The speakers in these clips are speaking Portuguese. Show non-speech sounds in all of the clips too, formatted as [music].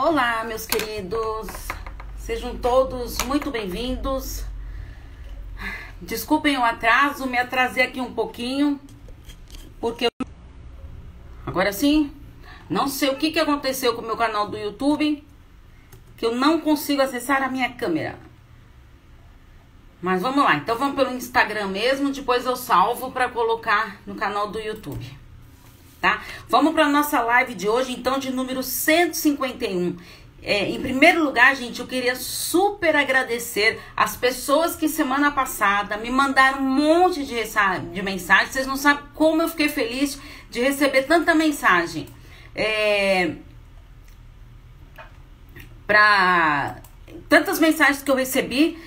Olá, meus queridos. Sejam todos muito bem-vindos. Desculpem o atraso, me atrasei aqui um pouquinho, porque eu... agora sim, não sei o que, que aconteceu com o meu canal do YouTube, que eu não consigo acessar a minha câmera. Mas vamos lá, então vamos pelo Instagram mesmo, depois eu salvo para colocar no canal do YouTube tá? Vamos para nossa live de hoje, então, de número 151. É, em primeiro lugar, gente, eu queria super agradecer as pessoas que semana passada me mandaram um monte de, de mensagens. Vocês não sabem como eu fiquei feliz de receber tanta mensagem. É, para tantas mensagens que eu recebi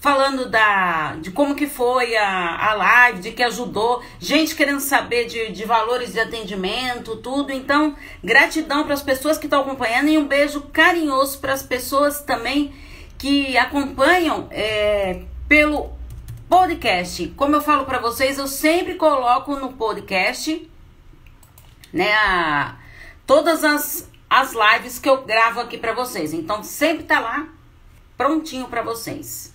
falando da, de como que foi a, a live, de que ajudou, gente querendo saber de, de valores de atendimento, tudo. Então, gratidão para as pessoas que estão acompanhando e um beijo carinhoso para as pessoas também que acompanham é, pelo podcast. Como eu falo para vocês, eu sempre coloco no podcast, né, a, todas as, as lives que eu gravo aqui para vocês. Então, sempre tá lá prontinho para vocês.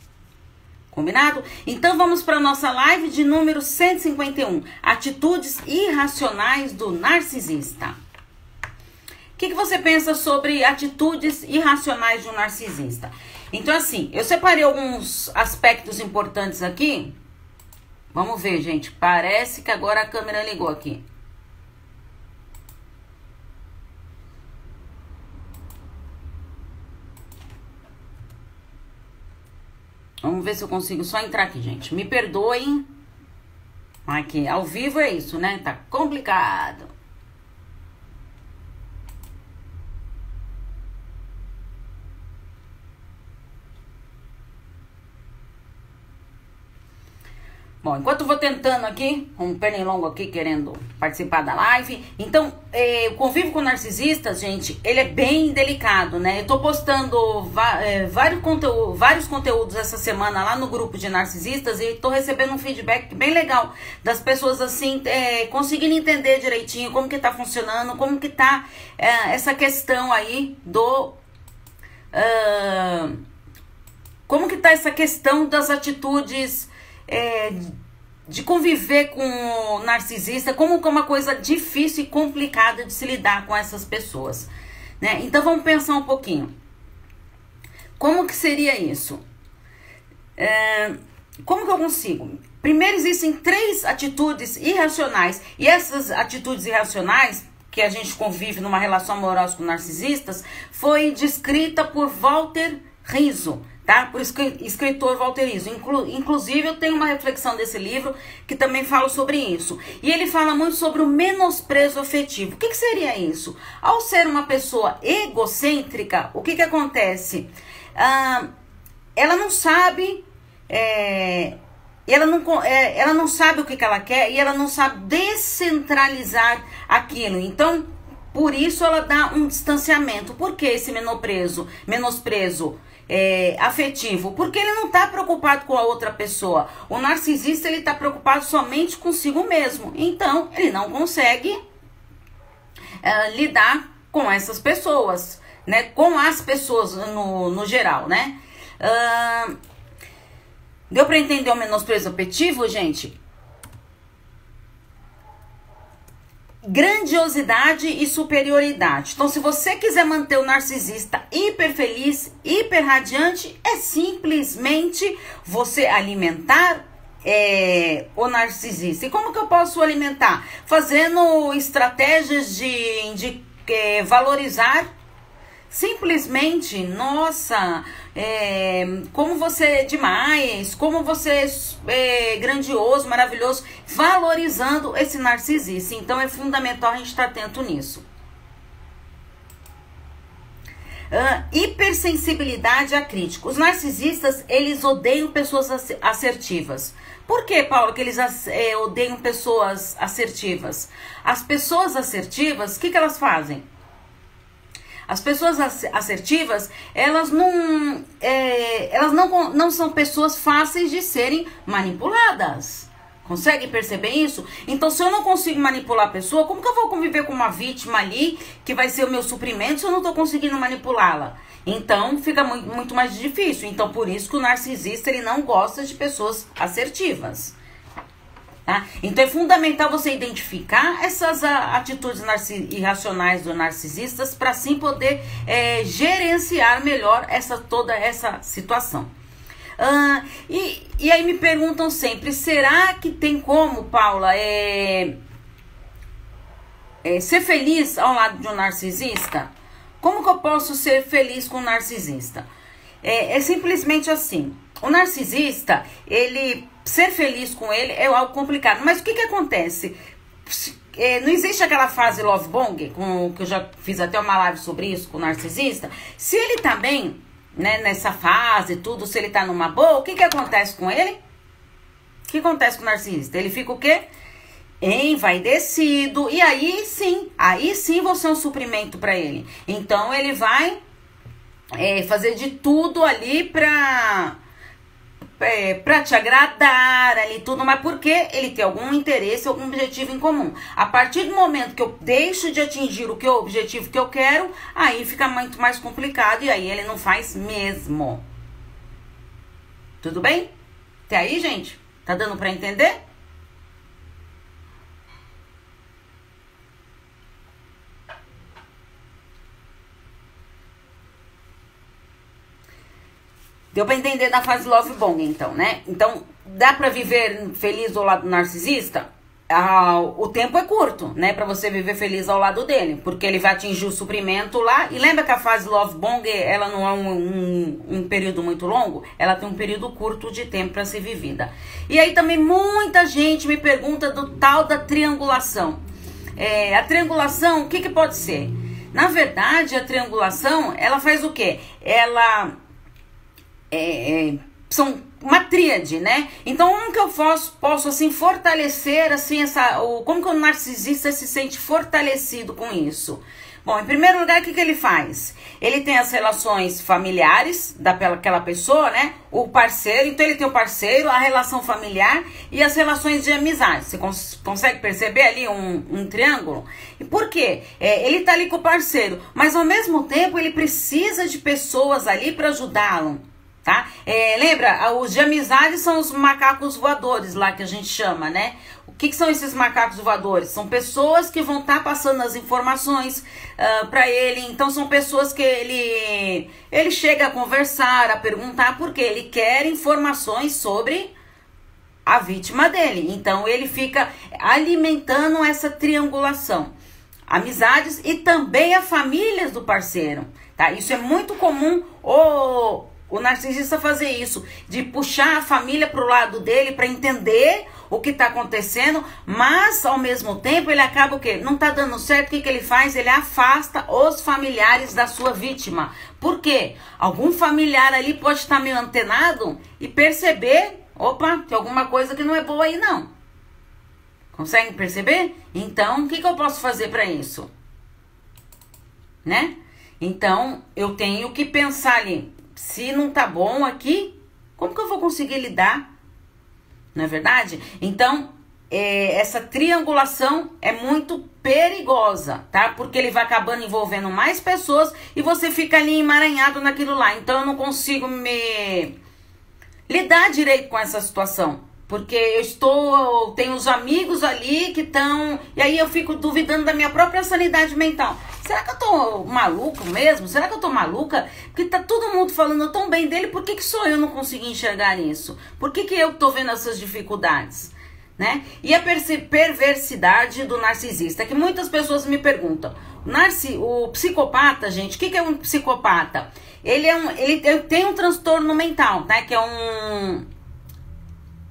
Combinado? Então vamos para nossa live de número 151, atitudes irracionais do narcisista. O que, que você pensa sobre atitudes irracionais de um narcisista? Então assim, eu separei alguns aspectos importantes aqui. Vamos ver, gente. Parece que agora a câmera ligou aqui. Vamos ver se eu consigo só entrar aqui, gente. Me perdoem. Aqui, ao vivo é isso, né? Tá complicado. Bom, enquanto eu vou tentando aqui, um pernilongo aqui querendo participar da live. Então, eh, o convívio com narcisistas, gente, ele é bem delicado, né? Eu tô postando eh, vários, conteúdo, vários conteúdos essa semana lá no grupo de narcisistas e tô recebendo um feedback bem legal das pessoas, assim, eh, conseguindo entender direitinho como que tá funcionando, como que tá essa questão aí do... Uh, como que tá essa questão das atitudes é, de conviver com o narcisista como uma coisa difícil e complicada de se lidar com essas pessoas. Né? Então vamos pensar um pouquinho. Como que seria isso? É, como que eu consigo? Primeiro existem três atitudes irracionais e essas atitudes irracionais que a gente convive numa relação amorosa com narcisistas foi descrita por Walter Rizzo tá? Por isso que escritor Valterizo. Inclu, inclusive, eu tenho uma reflexão desse livro que também fala sobre isso. E ele fala muito sobre o menosprezo afetivo. O que, que seria isso? Ao ser uma pessoa egocêntrica, o que, que acontece? Ah, ela não sabe. É, ela não, é, ela não sabe o que, que ela quer e ela não sabe descentralizar aquilo. Então, por isso ela dá um distanciamento. Por que esse menosprezo? Menosprezo é, afetivo, porque ele não está preocupado com a outra pessoa. O narcisista ele está preocupado somente consigo mesmo. Então ele não consegue é, lidar com essas pessoas, né? Com as pessoas no, no geral, né? Uh, deu para entender o menosprezo afetivo, gente? Grandiosidade e superioridade. Então, se você quiser manter o narcisista hiper feliz, hiper radiante, é simplesmente você alimentar é, o narcisista. E como que eu posso alimentar? Fazendo estratégias de, de é, valorizar simplesmente, nossa, é, como você é demais, como você é grandioso, maravilhoso, valorizando esse narcisista. Então é fundamental a gente estar atento nisso. Uh, hipersensibilidade a crítica. Os narcisistas, eles odeiam pessoas assertivas. Por que, Paulo, que eles é, odeiam pessoas assertivas? As pessoas assertivas, o que, que elas fazem? As pessoas assertivas, elas não, é, elas não, não são pessoas fáceis de serem manipuladas. Consegue perceber isso? Então, se eu não consigo manipular a pessoa, como que eu vou conviver com uma vítima ali que vai ser o meu suprimento se eu não estou conseguindo manipulá-la? Então, fica muito, mais difícil. Então, por isso que o narcisista ele não gosta de pessoas assertivas. Tá? Então, é fundamental você identificar essas a, atitudes irracionais do narcisistas para assim poder é, gerenciar melhor essa toda essa situação. Ah, e, e aí me perguntam sempre: será que tem como, Paula, é, é, ser feliz ao lado de um narcisista? Como que eu posso ser feliz com um narcisista? É, é simplesmente assim: o narcisista, ele ser feliz com ele é algo complicado. Mas o que, que acontece? É, não existe aquela fase love bong, com, que eu já fiz até uma live sobre isso com o narcisista. Se ele tá bem, né, nessa fase, tudo, se ele tá numa boa, o que que acontece com ele? O que acontece com o narcisista? Ele fica o quê? Envaidecido. E aí sim, aí sim você é um suprimento para ele. Então ele vai é, fazer de tudo ali pra é, para te agradar ali tudo, mas porque ele tem algum interesse, algum objetivo em comum. A partir do momento que eu deixo de atingir o que o objetivo que eu quero, aí fica muito mais complicado e aí ele não faz mesmo. Tudo bem? Até aí, gente? Tá dando para entender? Deu pra entender da fase love bong, então, né? Então, dá pra viver feliz ao lado do narcisista? Ah, o tempo é curto, né? Pra você viver feliz ao lado dele. Porque ele vai atingir o suprimento lá. E lembra que a fase love bong, ela não é um, um, um período muito longo? Ela tem um período curto de tempo para ser vivida. E aí também muita gente me pergunta do tal da triangulação. É, a triangulação, o que, que pode ser? Na verdade, a triangulação, ela faz o quê? Ela é, é, são uma tríade, né? Então, como que eu posso, posso assim fortalecer assim essa, o, como que o narcisista se sente fortalecido com isso? Bom, em primeiro lugar, o que, que ele faz? Ele tem as relações familiares daquela pessoa, né? O parceiro, então ele tem o parceiro, a relação familiar e as relações de amizade. Você cons consegue perceber ali um, um triângulo? E por quê? É, ele tá ali com o parceiro, mas ao mesmo tempo ele precisa de pessoas ali para ajudá-lo tá? É, lembra, os de amizade são os macacos voadores lá que a gente chama, né? O que, que são esses macacos voadores? São pessoas que vão estar tá passando as informações uh, ah, para ele. Então são pessoas que ele ele chega a conversar, a perguntar porque ele quer informações sobre a vítima dele. Então ele fica alimentando essa triangulação. Amizades e também a famílias do parceiro, tá? Isso é muito comum. O o narcisista fazer isso, de puxar a família para o lado dele para entender o que está acontecendo, mas ao mesmo tempo ele acaba o quê? Não está dando certo, o que, que ele faz? Ele afasta os familiares da sua vítima. Por quê? Algum familiar ali pode estar meio antenado e perceber, opa, tem alguma coisa que não é boa aí não. Conseguem perceber? Então, o que, que eu posso fazer para isso? Né? Então, eu tenho que pensar ali, se não tá bom aqui, como que eu vou conseguir lidar? Não é verdade? Então, é, essa triangulação é muito perigosa, tá? Porque ele vai acabando envolvendo mais pessoas e você fica ali emaranhado naquilo lá. Então, eu não consigo me lidar direito com essa situação. Porque eu estou, tenho os amigos ali que estão. E aí eu fico duvidando da minha própria sanidade mental. Será que eu tô maluco mesmo? Será que eu tô maluca? Porque tá todo mundo falando tão bem dele, por que, que só eu não consegui enxergar isso? Por que, que eu tô vendo essas dificuldades? Né? E a perversidade do narcisista, que muitas pessoas me perguntam. Narci, o psicopata, gente, o que, que é um psicopata? Ele, é um, ele tem um transtorno mental, tá? Que é um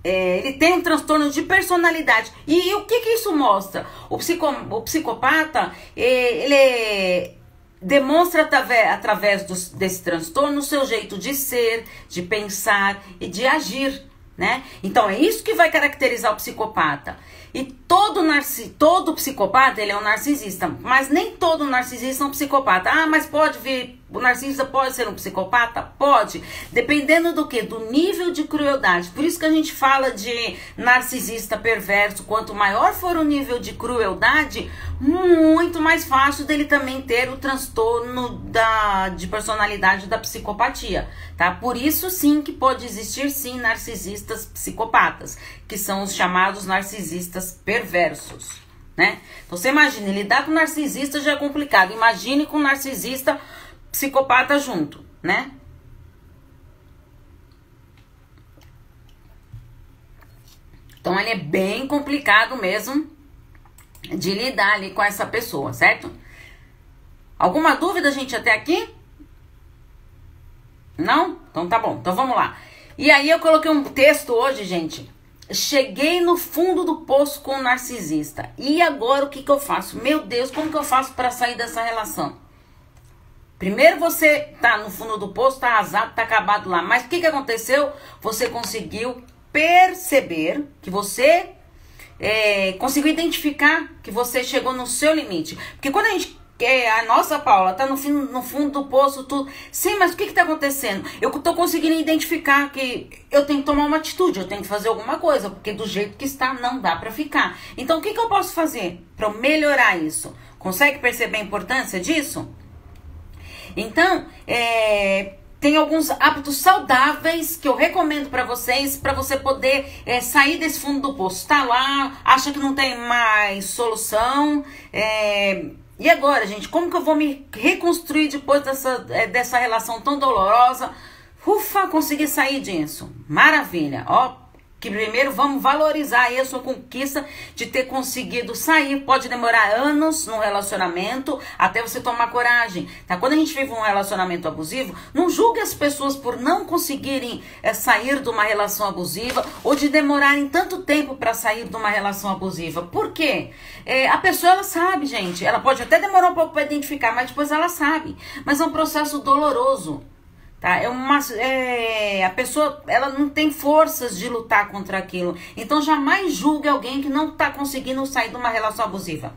é, ele tem um transtorno de personalidade. E, e o que, que isso mostra? O, psico, o psicopata, é, ele é, demonstra através, dos, desse transtorno o seu jeito de ser, de pensar e de agir. Né? Então é isso que vai caracterizar o psicopata. E todo, narci todo psicopata ele é um narcisista, mas nem todo narcisista é um psicopata. Ah, mas pode vir o narcisista pode ser um psicopata? Pode. Dependendo do que? Do nível de crueldade. Por isso que a gente fala de narcisista perverso. Quanto maior for o nível de crueldade, muito mais fácil dele também ter o transtorno da, de personalidade da psicopatia. Tá? Por isso sim que pode existir sim narcisistas psicopatas, que são os chamados narcisistas perversos. Né? Então você imagina, lidar com narcisista já é complicado. Imagine com narcisista psicopata junto, né? Então ele é bem complicado mesmo de lidar ali com essa pessoa, certo? Alguma dúvida, gente, até aqui? Não? Então tá bom. Então vamos lá. E aí eu coloquei um texto hoje, gente. Cheguei no fundo do poço com o narcisista. E agora o que que eu faço? Meu Deus, como que eu faço para sair dessa relação? Primeiro você tá no fundo do poço, tá arrasado, tá acabado lá. Mas o que, que aconteceu? Você conseguiu perceber que você é, conseguiu identificar que você chegou no seu limite. Porque quando a gente quer, a nossa Paula tá no, fim, no fundo do poço, tudo. Sim, mas o que que tá acontecendo? Eu tô conseguindo identificar que eu tenho que tomar uma atitude, eu tenho que fazer alguma coisa, porque do jeito que está não dá para ficar. Então o que que eu posso fazer para melhorar isso? Consegue perceber a importância disso? Então, é, tem alguns hábitos saudáveis que eu recomendo para vocês, para você poder é, sair desse fundo do poço. Tá lá, acha que não tem mais solução. É, e agora, gente, como que eu vou me reconstruir depois dessa, é, dessa relação tão dolorosa? Ufa, consegui sair disso. Maravilha. Ó, que primeiro vamos valorizar aí a sua conquista de ter conseguido sair. Pode demorar anos no relacionamento até você tomar coragem, tá? Quando a gente vive um relacionamento abusivo, não julgue as pessoas por não conseguirem é, sair de uma relação abusiva ou de demorarem tanto tempo para sair de uma relação abusiva. Por quê? É, a pessoa ela sabe, gente. Ela pode até demorar um pouco para identificar, mas depois ela sabe. Mas é um processo doloroso. Tá? É uma, é, a pessoa ela não tem forças de lutar contra aquilo. Então jamais julgue alguém que não está conseguindo sair de uma relação abusiva.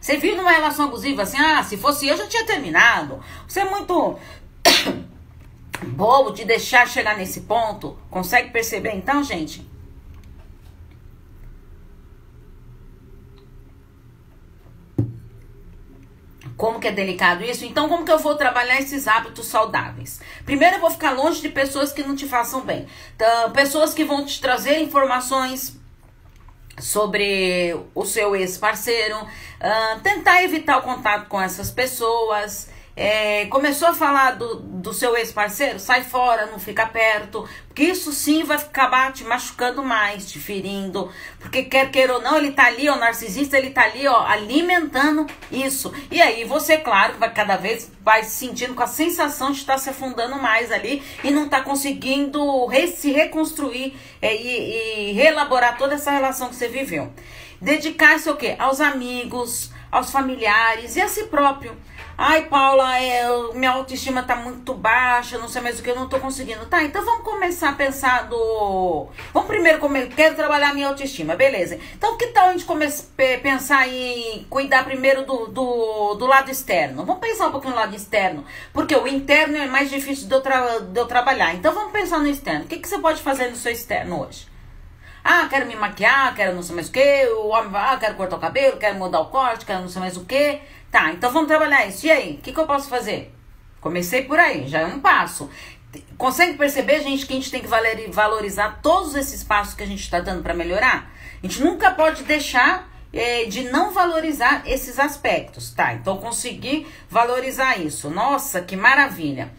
Você vive numa relação abusiva assim, ah, se fosse eu já tinha terminado. Você é muito [coughs] bobo de deixar chegar nesse ponto. Consegue perceber então, gente? Como que é delicado isso? Então, como que eu vou trabalhar esses hábitos saudáveis? Primeiro, eu vou ficar longe de pessoas que não te façam bem. Então, pessoas que vão te trazer informações sobre o seu ex-parceiro. Uh, tentar evitar o contato com essas pessoas. É, começou a falar do, do seu ex-parceiro, sai fora, não fica perto, porque isso sim vai acabar te machucando mais, te ferindo, porque quer queira ou não, ele tá ali, o narcisista, ele tá ali, ó, alimentando isso. E aí você, claro, vai cada vez vai se sentindo com a sensação de estar tá se afundando mais ali e não tá conseguindo re, se reconstruir é, e, e reelaborar toda essa relação que você viveu. Dedicar-se ao quê? Aos amigos, aos familiares e a si próprio. Ai, Paula, é, minha autoestima tá muito baixa, não sei mais o que, eu não tô conseguindo. Tá, então vamos começar a pensar do. Vamos primeiro comer. Quero trabalhar minha autoestima, beleza. Então, que tal a gente começar pensar em cuidar primeiro do, do, do lado externo? Vamos pensar um pouquinho no lado externo. Porque o interno é mais difícil de eu, tra de eu trabalhar. Então vamos pensar no externo. O que, que você pode fazer no seu externo hoje? Ah, quero me maquiar, quero não sei mais o que. O homem ah, quero cortar o cabelo, quero mudar o corte, quero não sei mais o que. Tá, então vamos trabalhar isso. E aí, o que, que eu posso fazer? Comecei por aí, já é um passo. Consegue perceber, gente, que a gente tem que valorizar todos esses passos que a gente está dando para melhorar? A gente nunca pode deixar é, de não valorizar esses aspectos, tá? Então, consegui valorizar isso. Nossa, que maravilha.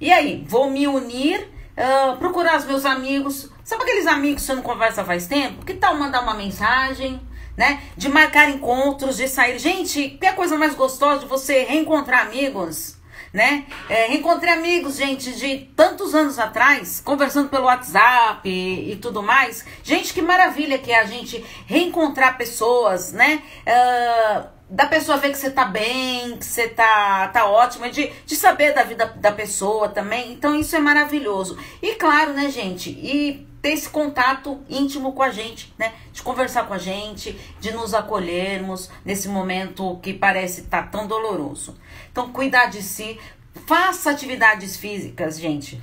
E aí, vou me unir, uh, procurar os meus amigos. Sabe aqueles amigos que você não conversa faz tempo? Que tal mandar uma mensagem? Né? De marcar encontros, de sair. Gente, que é a coisa mais gostosa de você reencontrar amigos, né? É, reencontrei amigos, gente, de tantos anos atrás, conversando pelo WhatsApp e, e, tudo mais. Gente, que maravilha que é a gente reencontrar pessoas, né? Uh, da pessoa ver que você tá bem, que você tá, tá ótima, de, de saber da vida da pessoa também. Então, isso é maravilhoso. E claro, né, gente? E ter esse contato íntimo com a gente, né? De conversar com a gente, de nos acolhermos nesse momento que parece estar tá tão doloroso. Então, cuidar de si, Faça atividades físicas, gente.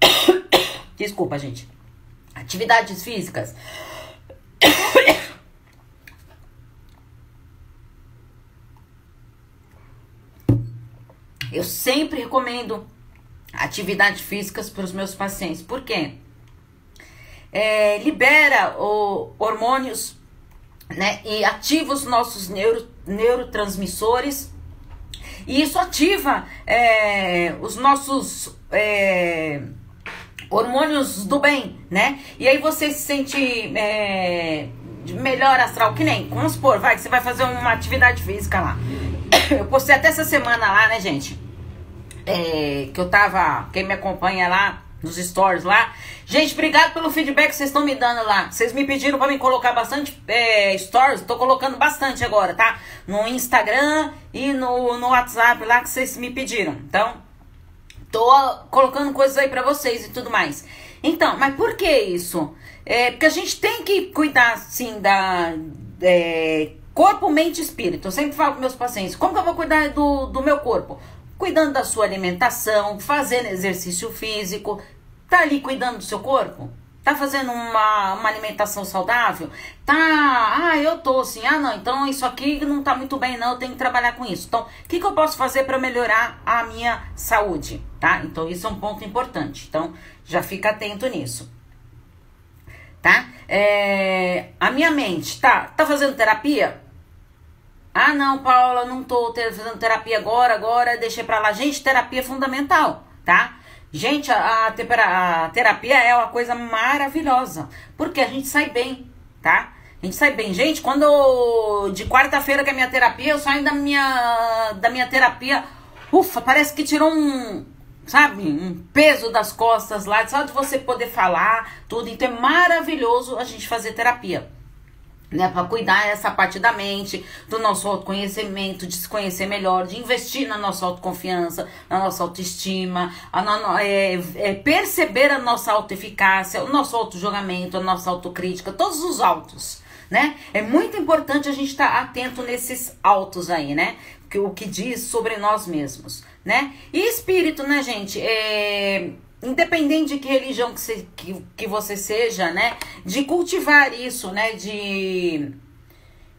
[coughs] Desculpa, gente. Atividades físicas. [coughs] Eu sempre recomendo atividades físicas para os meus pacientes. Por quê? É, libera o, hormônios né, e ativa os nossos neuro, neurotransmissores. E isso ativa é, os nossos é, hormônios do bem, né? E aí você se sente é, melhor astral, que nem, vamos supor, vai, que você vai fazer uma atividade física lá. [coughs] Eu postei até essa semana lá, né, gente? É, que eu tava, quem me acompanha lá, nos stories lá. Gente, obrigado pelo feedback que vocês estão me dando lá. Vocês me pediram para me colocar bastante é, stories, tô colocando bastante agora, tá? No Instagram e no, no WhatsApp lá que vocês me pediram. Então, tô colocando coisas aí para vocês e tudo mais. Então, mas por que isso? É, porque a gente tem que cuidar, sim, da é, corpo, mente e espírito. Eu sempre falo com meus pacientes, como que eu vou cuidar do, do meu corpo? Cuidando da sua alimentação, fazendo exercício físico, tá ali cuidando do seu corpo? Tá fazendo uma, uma alimentação saudável? Tá, ah, eu tô assim, ah não, então isso aqui não tá muito bem não, eu tenho que trabalhar com isso. Então, o que, que eu posso fazer para melhorar a minha saúde, tá? Então, isso é um ponto importante. Então, já fica atento nisso. Tá? É, a minha mente, tá, tá fazendo terapia? Ah, não, Paula, não tô fazendo terapia agora, agora deixei pra lá. Gente, terapia é fundamental, tá? Gente, a, a, terapia é uma coisa maravilhosa, porque a gente sai bem, tá? A gente sai bem. Gente, quando de quarta-feira que é minha terapia, eu saio da minha, da minha terapia, ufa, parece que tirou um, sabe, um peso das costas lá, só de você poder falar tudo. Então é maravilhoso a gente fazer terapia né, para cuidar dessa parte da mente, do nosso autoconhecimento, de se conhecer melhor, de investir na nossa autoconfiança, na nossa autoestima, a, no, é, é, perceber a nossa autoeficácia, o nosso autojulgamento, a nossa autocrítica, todos os autos, né? É muito importante a gente estar tá atento nesses autos aí, né? O que diz sobre nós mesmos, né? E espírito, né, gente? É independente de que religião que você, que, que você seja, né? De cultivar isso, né? De.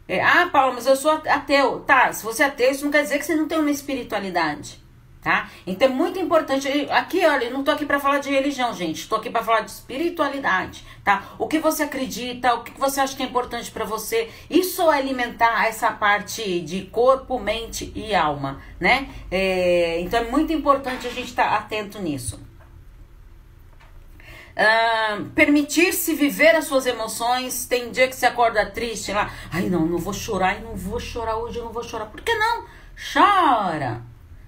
É, ah, Paulo, mas eu sou ateu. Tá, se você é ateu, isso não quer dizer que você não tem uma espiritualidade. Tá? Então é muito importante. Aqui, olha, eu não tô aqui para falar de religião, gente. Tô aqui para falar de espiritualidade, tá? O que você acredita, o que você acha que é importante para você. Isso é alimentar essa parte de corpo, mente e alma, né? É, então é muito importante a gente estar tá atento nisso. Uh, Permitir-se viver as suas emoções. Tem dia que você acorda triste lá. Ai, não, não vou chorar, não vou chorar hoje, eu não vou chorar. Por que não? Chora.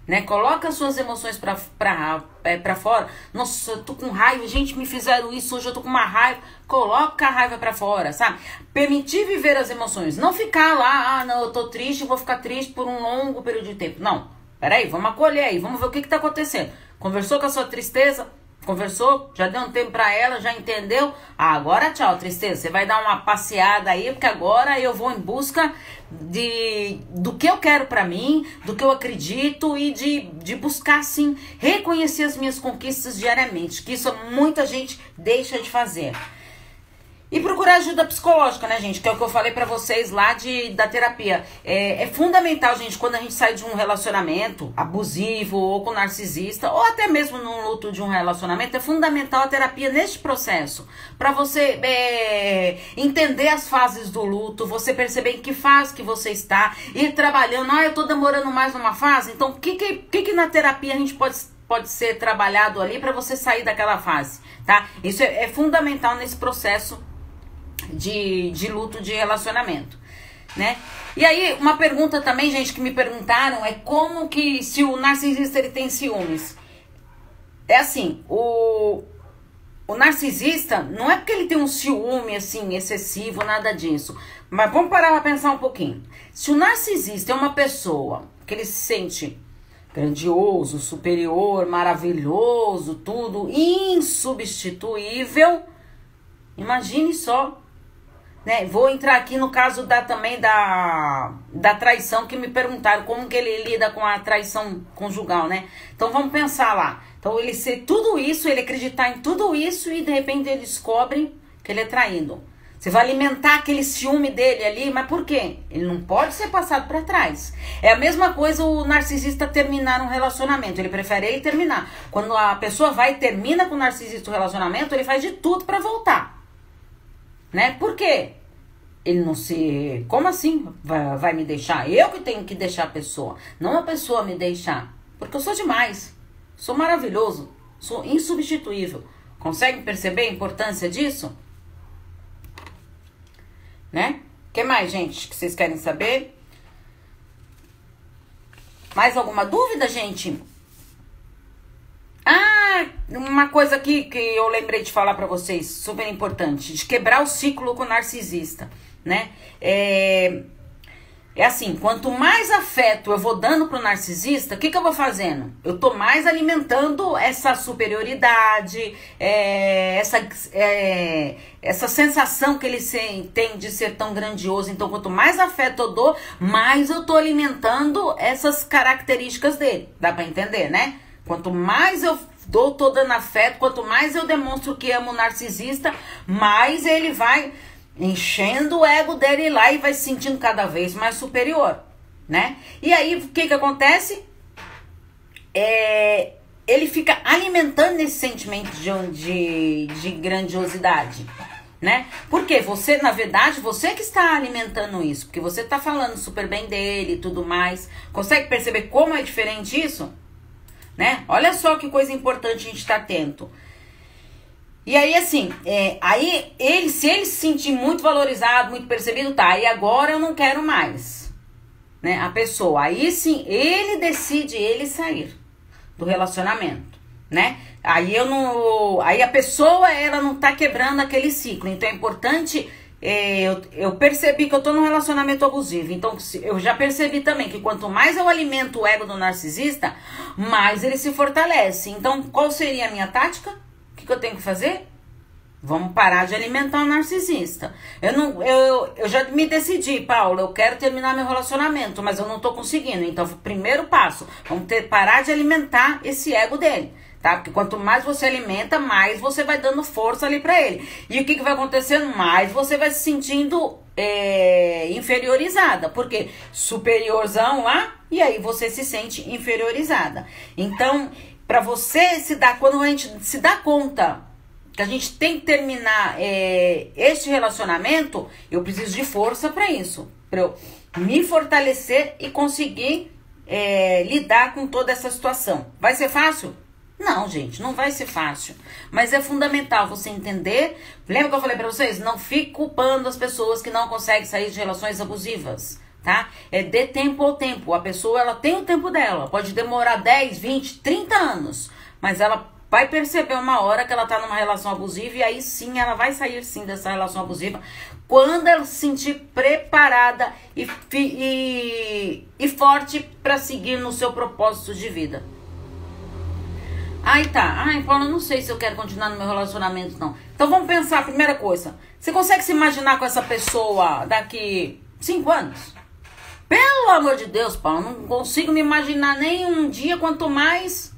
Né? Coloca as suas emoções pra, pra, é, pra fora. Nossa, eu tô com raiva, gente, me fizeram isso, hoje eu tô com uma raiva. Coloca a raiva pra fora, sabe? Permitir viver as emoções. Não ficar lá, ah, não, eu tô triste, vou ficar triste por um longo período de tempo. Não. Peraí, vamos acolher aí, vamos ver o que, que tá acontecendo. Conversou com a sua tristeza? Conversou? Já deu um tempo para ela? Já entendeu? Ah, agora tchau, tristeza. Você vai dar uma passeada aí, porque agora eu vou em busca de do que eu quero para mim, do que eu acredito e de, de buscar, sim, reconhecer as minhas conquistas diariamente. Que isso muita gente deixa de fazer. E procurar ajuda psicológica, né, gente? Que é o que eu falei para vocês lá de, da terapia. É, é, fundamental, gente, quando a gente sai de um relacionamento abusivo ou com narcisista, ou até mesmo no luto de um relacionamento, é fundamental a terapia neste processo. para você é, entender as fases do luto, você perceber em que fase que você está, ir trabalhando. Ah, eu tô demorando mais numa fase, então o que, que, que, que na terapia a gente pode pode ser trabalhado ali para você sair daquela fase, tá? Isso é, é fundamental nesse processo de, de luto de relacionamento, né? E aí, uma pergunta também, gente, que me perguntaram é como que se o narcisista ele tem ciúmes. É assim, o, o narcisista não é porque ele tem um ciúme assim excessivo, nada disso. Mas vamos parar para pensar um pouquinho. Se o narcisista é uma pessoa que ele se sente grandioso, superior, maravilhoso, tudo insubstituível, imagine só né? Vou entrar aqui no caso da também da, da traição que me perguntaram como que ele lida com a traição conjugal, né? Então vamos pensar lá. Então ele ser tudo isso, ele acreditar em tudo isso e de repente ele descobre que ele é traído. Você vai alimentar aquele ciúme dele ali, mas por quê? Ele não pode ser passado para trás. É a mesma coisa o narcisista terminar um relacionamento. Ele prefere ele terminar. Quando a pessoa vai e termina com o narcisista o relacionamento, ele faz de tudo para voltar. Né? Por quê? Ele não se. Como assim? Vai, vai me deixar? Eu que tenho que deixar a pessoa. Não a pessoa me deixar. Porque eu sou demais. Sou maravilhoso. Sou insubstituível. Consegue perceber a importância disso? né? Que mais, gente, que vocês querem saber? Mais alguma dúvida, gente? Uma coisa aqui que eu lembrei de falar para vocês, super importante, de quebrar o ciclo com o narcisista, né? É, é assim, quanto mais afeto eu vou dando pro narcisista, o que, que eu vou fazendo? Eu tô mais alimentando essa superioridade, é, essa, é, essa sensação que ele tem de ser tão grandioso. Então, quanto mais afeto eu dou, mais eu tô alimentando essas características dele. Dá pra entender, né? Quanto mais eu dou, tô dando afeto, quanto mais eu demonstro que amo o narcisista, mais ele vai enchendo o ego dele lá e vai se sentindo cada vez mais superior, né? E aí, o que que acontece? É, ele fica alimentando esse sentimento de, de, de grandiosidade, né? Porque você, na verdade, você que está alimentando isso, porque você está falando super bem dele e tudo mais. Consegue perceber como é diferente isso? Né? Olha só que coisa importante a gente estar tá atento. E aí, assim, é, aí ele, se ele se sentir muito valorizado, muito percebido, tá, e agora eu não quero mais, né, a pessoa. Aí sim, ele decide ele sair do relacionamento, né? Aí eu não, aí a pessoa, ela não tá quebrando aquele ciclo. Então é importante, é, eu, eu percebi que eu tô num relacionamento abusivo. Então eu já percebi também que quanto mais eu alimento o ego do narcisista, mais ele se fortalece. Então qual seria a minha tática? que, que eu tenho que fazer? Vamos parar de alimentar o narcisista. Eu não, eu, eu já me decidi, Paulo, eu quero terminar meu relacionamento, mas eu não tô conseguindo. Então, primeiro passo, vamos ter parar de alimentar esse ego dele, tá? Porque quanto mais você alimenta, mais você vai dando força ali para ele. E o que, que vai acontecendo? Mais você vai se sentindo é, inferiorizada, porque superiorzão lá, e aí você se sente inferiorizada. Então, para você se dar, quando a gente se dá conta que a gente tem que terminar é, este relacionamento, eu preciso de força para isso, para eu me fortalecer e conseguir é, lidar com toda essa situação. Vai ser fácil? Não, gente, não vai ser fácil. Mas é fundamental você entender. Lembra que eu falei para vocês? Não fique culpando as pessoas que não conseguem sair de relações abusivas tá? É de tempo ao tempo. A pessoa ela tem o tempo dela, pode demorar 10, 20, 30 anos, mas ela vai perceber uma hora que ela tá numa relação abusiva e aí sim ela vai sair sim dessa relação abusiva quando ela se sentir preparada e, e, e forte para seguir no seu propósito de vida. Ai tá, ai Paulo, eu não sei se eu quero continuar no meu relacionamento não. Então vamos pensar, a primeira coisa, você consegue se imaginar com essa pessoa daqui cinco anos? Pelo amor de Deus, Paulo, não consigo me imaginar nem um dia, quanto mais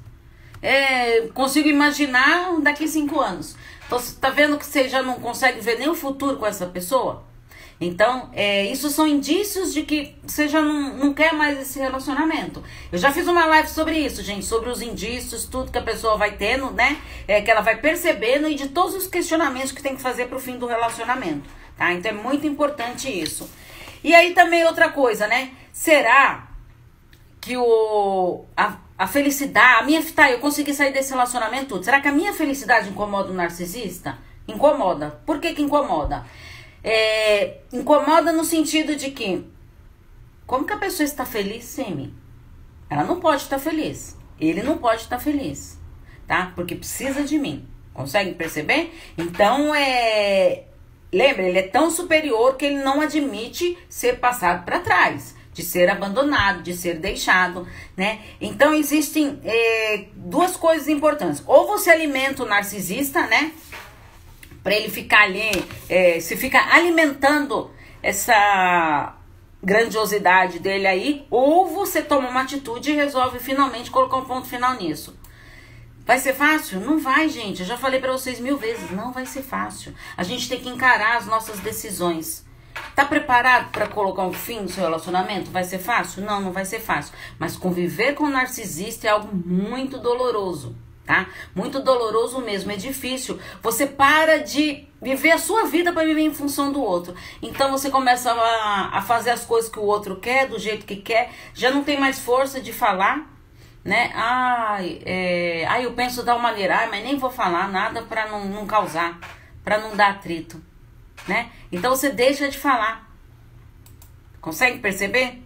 é, consigo imaginar daqui cinco anos. Então, você tá vendo que você já não consegue ver nem o futuro com essa pessoa? Então, é, isso são indícios de que você já não, não quer mais esse relacionamento. Eu já fiz uma live sobre isso, gente, sobre os indícios, tudo que a pessoa vai tendo, né? É, que ela vai percebendo e de todos os questionamentos que tem que fazer para o fim do relacionamento, tá? Então, é muito importante isso. E aí também outra coisa, né? Será que o a, a felicidade, a minha tá, eu consegui sair desse relacionamento. Será que a minha felicidade incomoda o narcisista? Incomoda. Por que que incomoda? É, incomoda no sentido de que como que a pessoa está feliz sem mim? Ela não pode estar feliz. Ele não pode estar feliz, tá? Porque precisa de mim. Consegue perceber? Então é Lembra, ele é tão superior que ele não admite ser passado para trás, de ser abandonado, de ser deixado, né? Então existem é, duas coisas importantes. Ou você alimenta o narcisista, né? Para ele ficar ali, é, se fica alimentando essa grandiosidade dele aí, ou você toma uma atitude e resolve finalmente colocar um ponto final nisso. Vai ser fácil? Não vai, gente. Eu já falei para vocês mil vezes, não vai ser fácil. A gente tem que encarar as nossas decisões. Tá preparado para colocar um fim no seu relacionamento? Vai ser fácil? Não, não vai ser fácil. Mas conviver com um narcisista é algo muito doloroso, tá? Muito doloroso mesmo, é difícil. Você para de viver a sua vida para viver em função do outro. Então você começa a, a fazer as coisas que o outro quer, do jeito que quer, já não tem mais força de falar né? Ai, é, ai, eu penso da maneira, ai, mas nem vou falar nada para não, não causar, para não dar atrito, né? Então você deixa de falar. Consegue perceber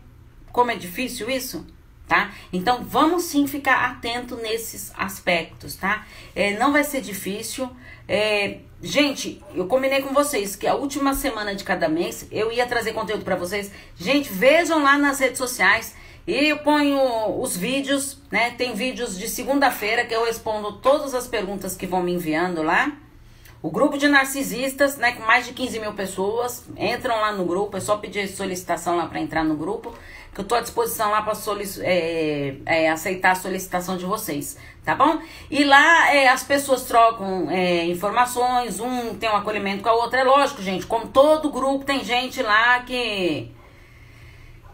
como é difícil isso? Tá? Então vamos sim ficar atento nesses aspectos, tá? É, não vai ser difícil. É, gente, eu combinei com vocês que a última semana de cada mês eu ia trazer conteúdo para vocês. Gente, vejam lá nas redes sociais e eu ponho os vídeos, né? Tem vídeos de segunda-feira que eu respondo todas as perguntas que vão me enviando lá. O grupo de narcisistas, né, com mais de 15 mil pessoas, entram lá no grupo, é só pedir solicitação lá para entrar no grupo, que eu tô à disposição lá para é, é, aceitar a solicitação de vocês, tá bom? E lá é, as pessoas trocam é, informações, um tem um acolhimento com a outra, é lógico, gente, como todo grupo tem gente lá que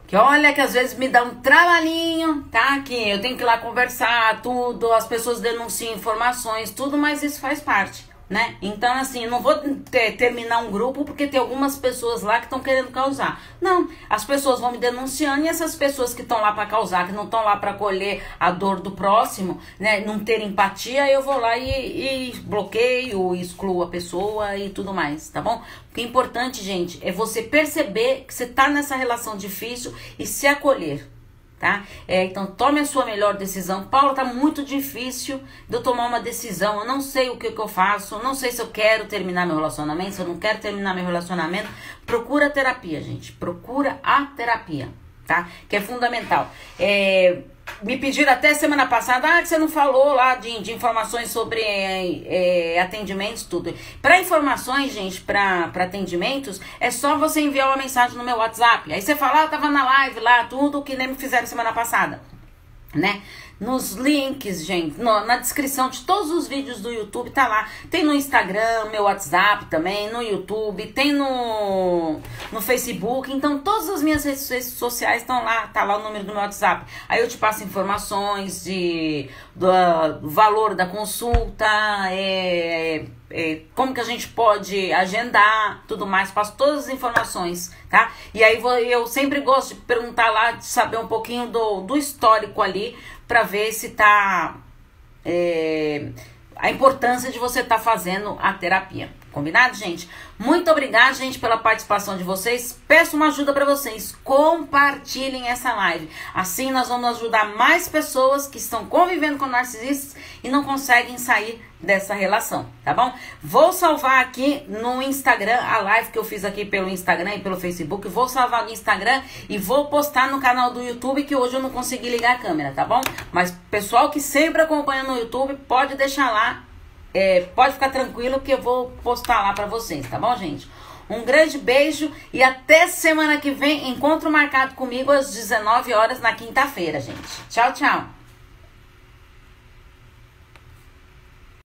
que olha que às vezes me dá um trabalhinho, tá? Que eu tenho que ir lá conversar, tudo, as pessoas denunciam informações, tudo, mas isso faz parte né? Então, assim, eu não vou ter, terminar um grupo porque tem algumas pessoas lá que estão querendo causar. Não, as pessoas vão me denunciando e essas pessoas que estão lá para causar, que não estão lá para colher a dor do próximo, né? Não ter empatia, eu vou lá e, e bloqueio, excluo a pessoa e tudo mais, tá bom? O que é importante, gente, é você perceber que você tá nessa relação difícil e se acolher tá? É, então tome a sua melhor decisão. Paulo, tá muito difícil de eu tomar uma decisão. Eu não sei o que, que eu faço, não sei se eu quero terminar meu relacionamento, se eu não quero terminar meu relacionamento. Procura terapia, gente. Procura a terapia, tá? Que é fundamental. É, me pediram até semana passada, ah, que você não falou lá de, de informações sobre é, é, atendimentos, tudo. Para informações, gente, para atendimentos, é só você enviar uma mensagem no meu WhatsApp. Aí você fala, ah, tava na live lá, tudo que nem me fizeram semana passada, né? Nos links, gente, no, na descrição de todos os vídeos do YouTube, tá lá. Tem no Instagram, meu WhatsApp também, no YouTube, tem no, no Facebook. Então, todas as minhas redes sociais estão lá, tá lá o número do meu WhatsApp. Aí eu te passo informações de, do, do valor da consulta, é, é, como que a gente pode agendar, tudo mais, passo todas as informações, tá? E aí eu sempre gosto de perguntar lá, de saber um pouquinho do, do histórico ali, para ver se tá é, a importância de você estar tá fazendo a terapia. Combinado, gente? Muito obrigada, gente, pela participação de vocês. Peço uma ajuda para vocês. Compartilhem essa live. Assim nós vamos ajudar mais pessoas que estão convivendo com narcisistas e não conseguem sair dessa relação, tá bom? Vou salvar aqui no Instagram a live que eu fiz aqui pelo Instagram e pelo Facebook. Vou salvar no Instagram e vou postar no canal do YouTube que hoje eu não consegui ligar a câmera, tá bom? Mas pessoal que sempre acompanha no YouTube, pode deixar lá é, pode ficar tranquilo que eu vou postar lá para vocês, tá bom, gente? Um grande beijo e até semana que vem. Encontro marcado comigo às 19 horas na quinta-feira, gente. Tchau, tchau.